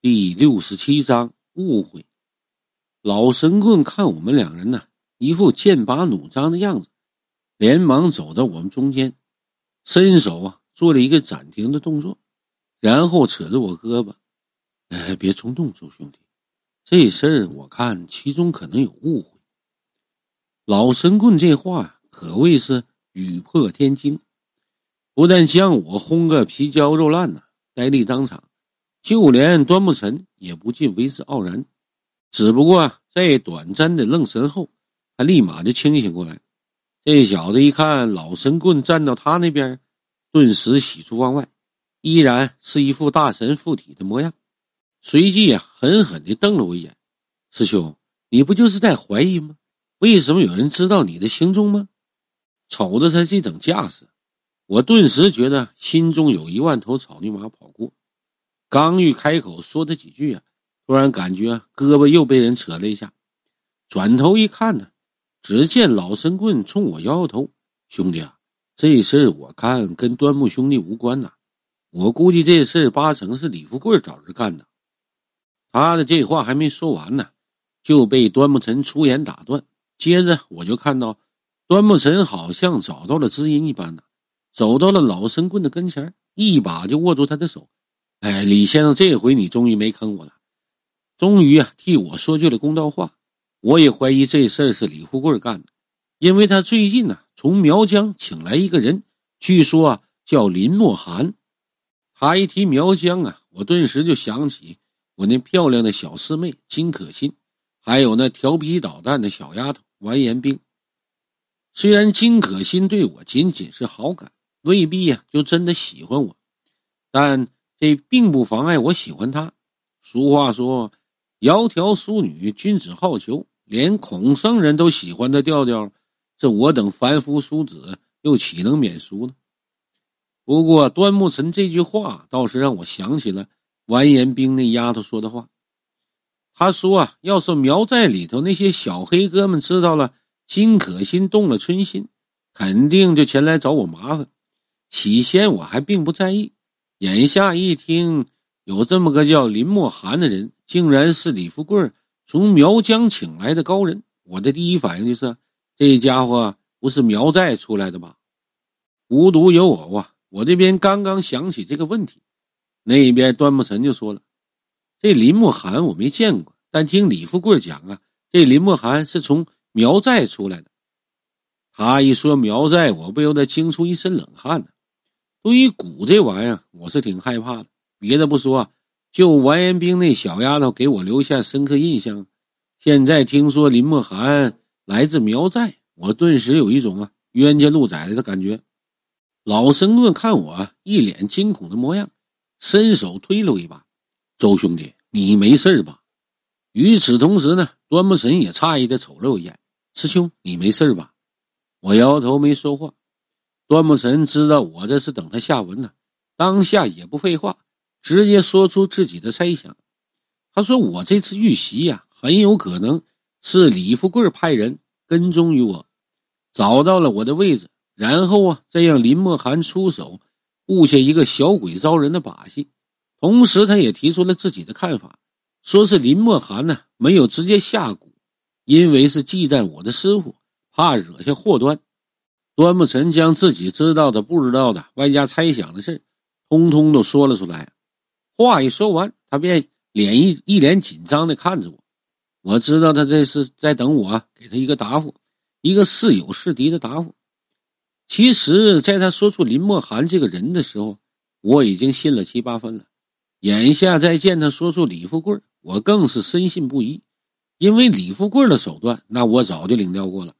第六十七章误会。老神棍看我们两人呢，一副剑拔弩张的样子，连忙走到我们中间，伸手啊做了一个暂停的动作，然后扯着我胳膊：“哎，别冲动，周兄弟，这事儿我看其中可能有误会。”老神棍这话可谓是语破天惊，不但将我轰个皮焦肉烂呐，呆立当场。就连端木尘也不禁为之傲然，只不过在短暂的愣神后，他立马就清醒过来。这小子一看老神棍站到他那边，顿时喜出望外，依然是一副大神附体的模样。随即啊，狠狠地瞪了我一眼：“师兄，你不就是在怀疑吗？为什么有人知道你的行踪吗？”瞅着他这等架势，我顿时觉得心中有一万头草泥马跑过。刚欲开口说他几句啊，突然感觉胳膊又被人扯了一下，转头一看呢，只见老神棍冲我摇摇头：“兄弟啊，这事儿我看跟端木兄弟无关呐，我估计这事儿八成是李富贵找人干的。”他的这话还没说完呢，就被端木尘出言打断。接着我就看到端木尘好像找到了知音一般的，走到了老神棍的跟前，一把就握住他的手。哎，李先生，这回你终于没坑我了，终于啊替我说句了公道话。我也怀疑这事儿是李富贵干的，因为他最近呢从苗疆请来一个人，据说啊叫林墨寒。他一提苗疆啊，我顿时就想起我那漂亮的小师妹金可心，还有那调皮捣蛋的小丫头完颜冰。虽然金可心对我仅仅是好感，未必呀就真的喜欢我，但。这并不妨碍我喜欢她。俗话说：“窈窕淑女，君子好逑。”连孔圣人都喜欢的调调，这我等凡夫俗子又岂能免俗呢？不过端木尘这句话倒是让我想起了完颜冰那丫头说的话。他说：“啊，要是苗寨里头那些小黑哥们知道了金可心动了春心，肯定就前来找我麻烦。”起先我还并不在意。眼下一听，有这么个叫林墨寒的人，竟然是李富贵从苗疆请来的高人，我的第一反应就是，这家伙不是苗寨出来的吧？无独有偶啊，我这边刚刚想起这个问题，那边端木尘就说了：“这林墨寒我没见过，但听李富贵讲啊，这林墨寒是从苗寨出来的。”他一说苗寨，我不由得惊出一身冷汗呢。对于蛊这玩意儿，我是挺害怕的。别的不说，就完颜冰那小丫头给我留下深刻印象。现在听说林墨寒来自苗寨，我顿时有一种啊冤家路窄的感觉。老神棍看我一脸惊恐的模样，伸手推了我一把：“周兄弟，你没事吧？”与此同时呢，端木神也诧异的瞅了我一眼：“师兄，你没事吧？”我摇头，没说话。端木神知道我这是等他下文呢，当下也不废话，直接说出自己的猜想。他说：“我这次遇袭呀，很有可能是李富贵派人跟踪于我，找到了我的位置，然后啊，再让林墨寒出手，布下一个小鬼招人的把戏。同时，他也提出了自己的看法，说是林墨寒呢没有直接下蛊，因为是忌惮我的师傅，怕惹下祸端。”端木晨将自己知道的、不知道的，外加猜想的事通通都说了出来。话一说完，他便脸一一脸紧张的看着我。我知道他这是在等我给他一个答复，一个是友是敌的答复。其实，在他说出林墨寒这个人的时候，我已经信了七八分了。眼下再见他说出李富贵，我更是深信不疑。因为李富贵的手段，那我早就领教过了。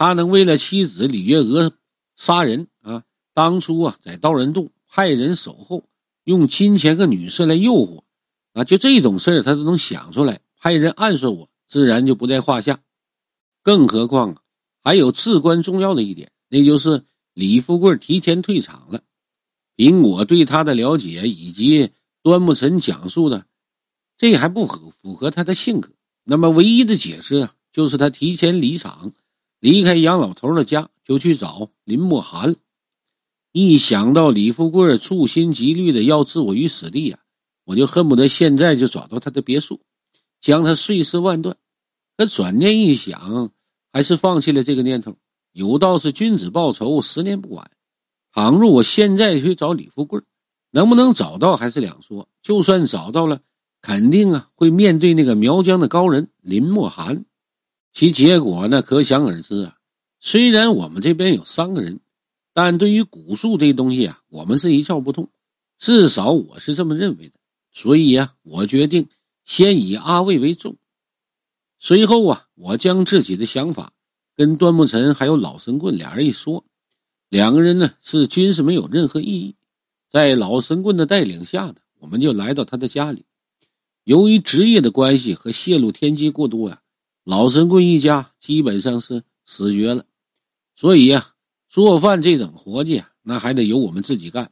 他能为了妻子李月娥杀人啊？当初啊，在道人洞派人守候，用金钱和女色来诱惑啊，就这种事儿他都能想出来，派人暗算我，自然就不在话下。更何况啊，还有至关重要的一点，那就是李富贵提前退场了。凭我对他的了解以及端木尘讲述的，这还不符符合他的性格。那么唯一的解释啊，就是他提前离场。离开杨老头的家，就去找林墨寒。一想到李富贵处心积虑的要置我于死地呀，我就恨不得现在就找到他的别墅，将他碎尸万段。可转念一想，还是放弃了这个念头。有道是君子报仇，十年不晚。倘若我现在去找李富贵，能不能找到还是两说。就算找到了，肯定啊会面对那个苗疆的高人林默寒，其结果呢可想而知啊。虽然我们这边有三个人，但对于古术这东西啊，我们是一窍不通，至少我是这么认为的。所以呀，我决定先以阿卫为重。随后啊，我将自己的想法跟端木尘还有老神棍俩人一说，两个人呢是均是没有任何异议。在老神棍的带领下呢，我们就来到他的家里。由于职业的关系和泄露天机过多呀，老神棍一家基本上是死绝了。所以呀，做饭这等活计啊，那还得由我们自己干。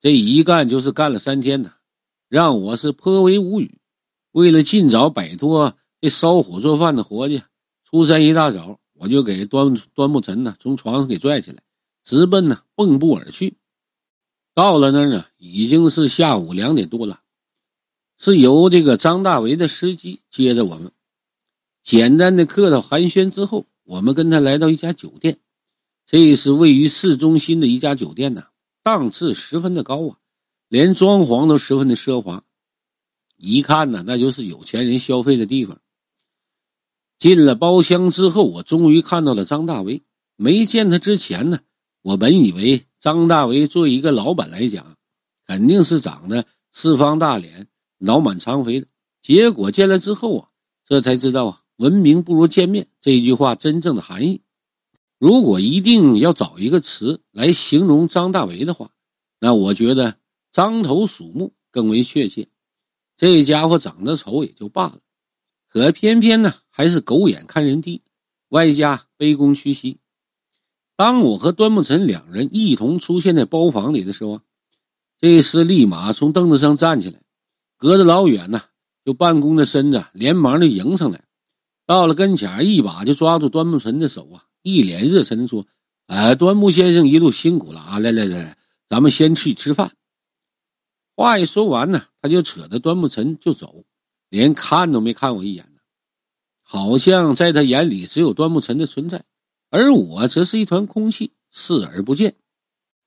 这一干就是干了三天呢，让我是颇为无语。为了尽早摆脱这烧火做饭的活计，初三一大早，我就给端端木尘呢从床上给拽起来，直奔呢蚌埠而去。到了那儿呢，已经是下午两点多了，是由这个张大为的司机接着我们，简单的客套寒暄之后。我们跟他来到一家酒店，这是位于市中心的一家酒店呢，档次十分的高啊，连装潢都十分的奢华，一看呢，那就是有钱人消费的地方。进了包厢之后，我终于看到了张大为。没见他之前呢，我本以为张大为作为一个老板来讲，肯定是长得四方大脸、脑满肠肥的，结果见了之后啊，这才知道啊。闻名不如见面这一句话真正的含义，如果一定要找一个词来形容张大为的话，那我觉得獐头鼠目更为确切。这家伙长得丑也就罢了，可偏偏呢还是狗眼看人低，外加卑躬屈膝。当我和端木尘两人一同出现在包房里的时候，这厮立马从凳子上站起来，隔着老远呢就半弓的身子，连忙就迎上来。到了跟前，一把就抓住端木晨的手啊，一脸热忱的说：“哎，端木先生一路辛苦了啊！来来来，咱们先去吃饭。”话一说完呢，他就扯着端木晨就走，连看都没看我一眼呢，好像在他眼里只有端木晨的存在，而我则是一团空气，视而不见。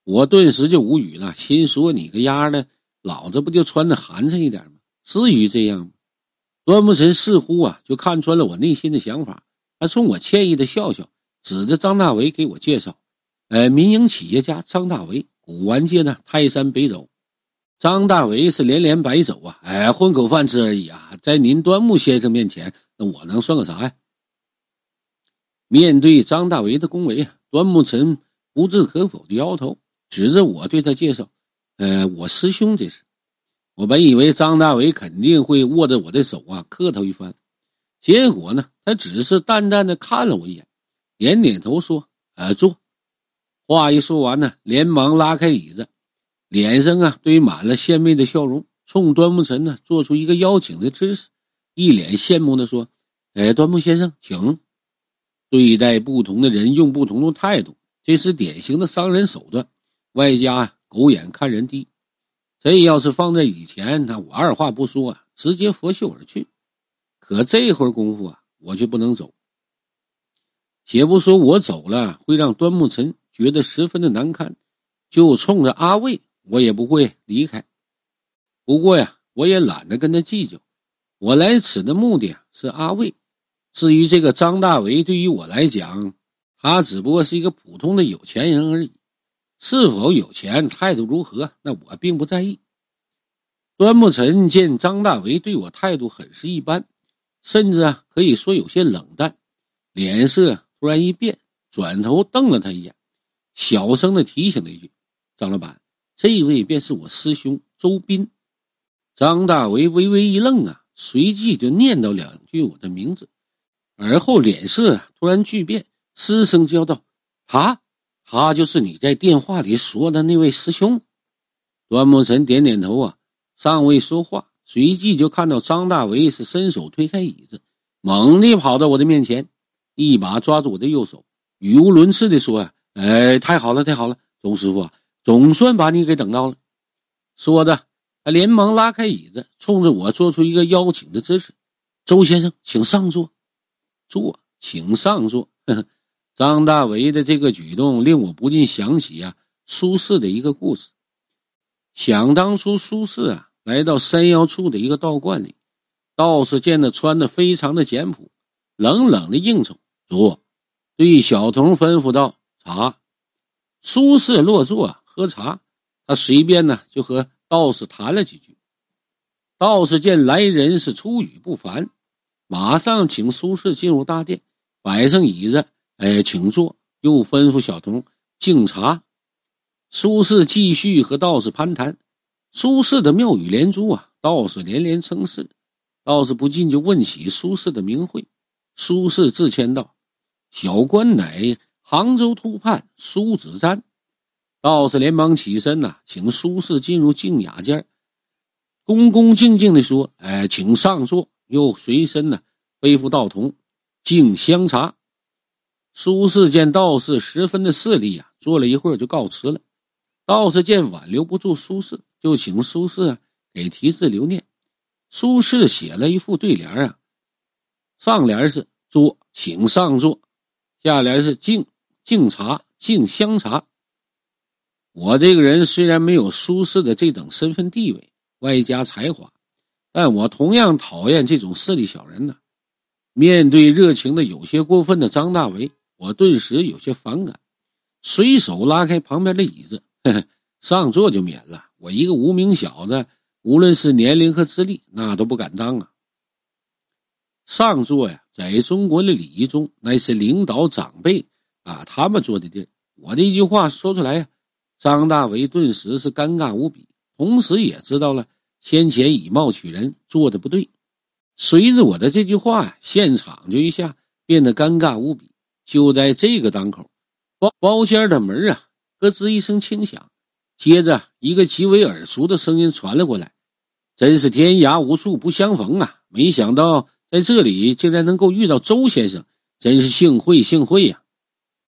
我顿时就无语了，心说：“你个丫的，老子不就穿的寒碜一点吗？至于这样吗？”端木尘似乎啊，就看穿了我内心的想法，他冲我歉意的笑笑，指着张大为给我介绍：“呃，民营企业家张大为，古玩界的泰山北斗。”张大为是连连摆手啊，哎，混口饭吃而已啊，在您端木先生面前，那我能算个啥呀？面对张大为的恭维啊，端木尘不置可否的摇头，指着我对他介绍：“呃，我师兄这是。”我本以为张大伟肯定会握着我的手啊，客套一番，结果呢，他只是淡淡的看了我一眼，点点头说：“呃，坐。”话一说完呢，连忙拉开椅子，脸上啊堆满了献媚的笑容，冲端木晨呢做出一个邀请的姿势，一脸羡慕的说：“哎，端木先生，请。”对待不同的人用不同的态度，这是典型的商人手段，外加狗眼看人低。这要是放在以前，那我二话不说啊，直接拂袖而去。可这会儿功夫啊，我却不能走。且不说我走了会让端木尘觉得十分的难堪，就冲着阿卫，我也不会离开。不过呀，我也懒得跟他计较。我来此的目的，是阿卫。至于这个张大为，对于我来讲，他只不过是一个普通的有钱人而已。是否有钱，态度如何，那我并不在意。端木尘见张大为对我态度很是一般，甚至啊可以说有些冷淡，脸色突然一变，转头瞪了他一眼，小声的提醒了一句：“张老板，这位便是我师兄周斌。”张大为微微一愣啊，随即就念叨两句我的名字，而后脸色突然巨变，失声叫道：“啊！”他就是你在电话里说的那位师兄，端木尘点点头啊，尚未说话，随即就看到张大为是伸手推开椅子，猛地跑到我的面前，一把抓住我的右手，语无伦次的说：“呀，哎，太好了，太好了，钟师傅啊，总算把你给等到了。”说着，他连忙拉开椅子，冲着我做出一个邀请的姿势：“周先生，请上座。”坐，请上座。呵呵，张大为的这个举动令我不禁想起啊，苏轼的一个故事。想当初，苏轼啊来到山腰处的一个道观里，道士见他穿的非常的简朴，冷冷的应酬说，对小童吩咐道：“茶。”苏轼落座喝茶，他随便呢就和道士谈了几句。道士见来人是出语不凡。马上请苏轼进入大殿，摆上椅子，哎，请坐。又吩咐小童敬茶。苏轼继续和道士攀谈。苏轼的妙语连珠啊，道士连连称是。道士不禁就问起苏轼的名讳。苏轼自谦道：“小官乃杭州突判苏子瞻。”道士连忙起身呐，请苏轼进入静雅间，恭恭敬敬地说：“哎，请上座。”又随身呢背负道童敬香茶。苏轼见道士十分的势利啊，坐了一会儿就告辞了。道士见挽留不住苏轼，就请苏轼啊给题字留念。苏轼写了一副对联啊，上联是坐，请上座；下联是敬敬茶，敬香茶。我这个人虽然没有苏轼的这等身份地位，外加才华。但我同样讨厌这种势利小人呢。面对热情的有些过分的张大为，我顿时有些反感，随手拉开旁边的椅子，呵呵上座就免了。我一个无名小子，无论是年龄和资历，那都不敢当啊。上座呀，在中国的礼仪中，那是领导长辈啊他们坐的地儿。我这一句话说出来呀，张大为顿时是尴尬无比，同时也知道了。先前以貌取人做的不对，随着我的这句话呀，现场就一下变得尴尬无比。就在这个当口，包包间的门啊，咯吱一声轻响，接着一个极为耳熟的声音传了过来：“真是天涯无处不相逢啊！没想到在这里竟然能够遇到周先生，真是幸会幸会呀！”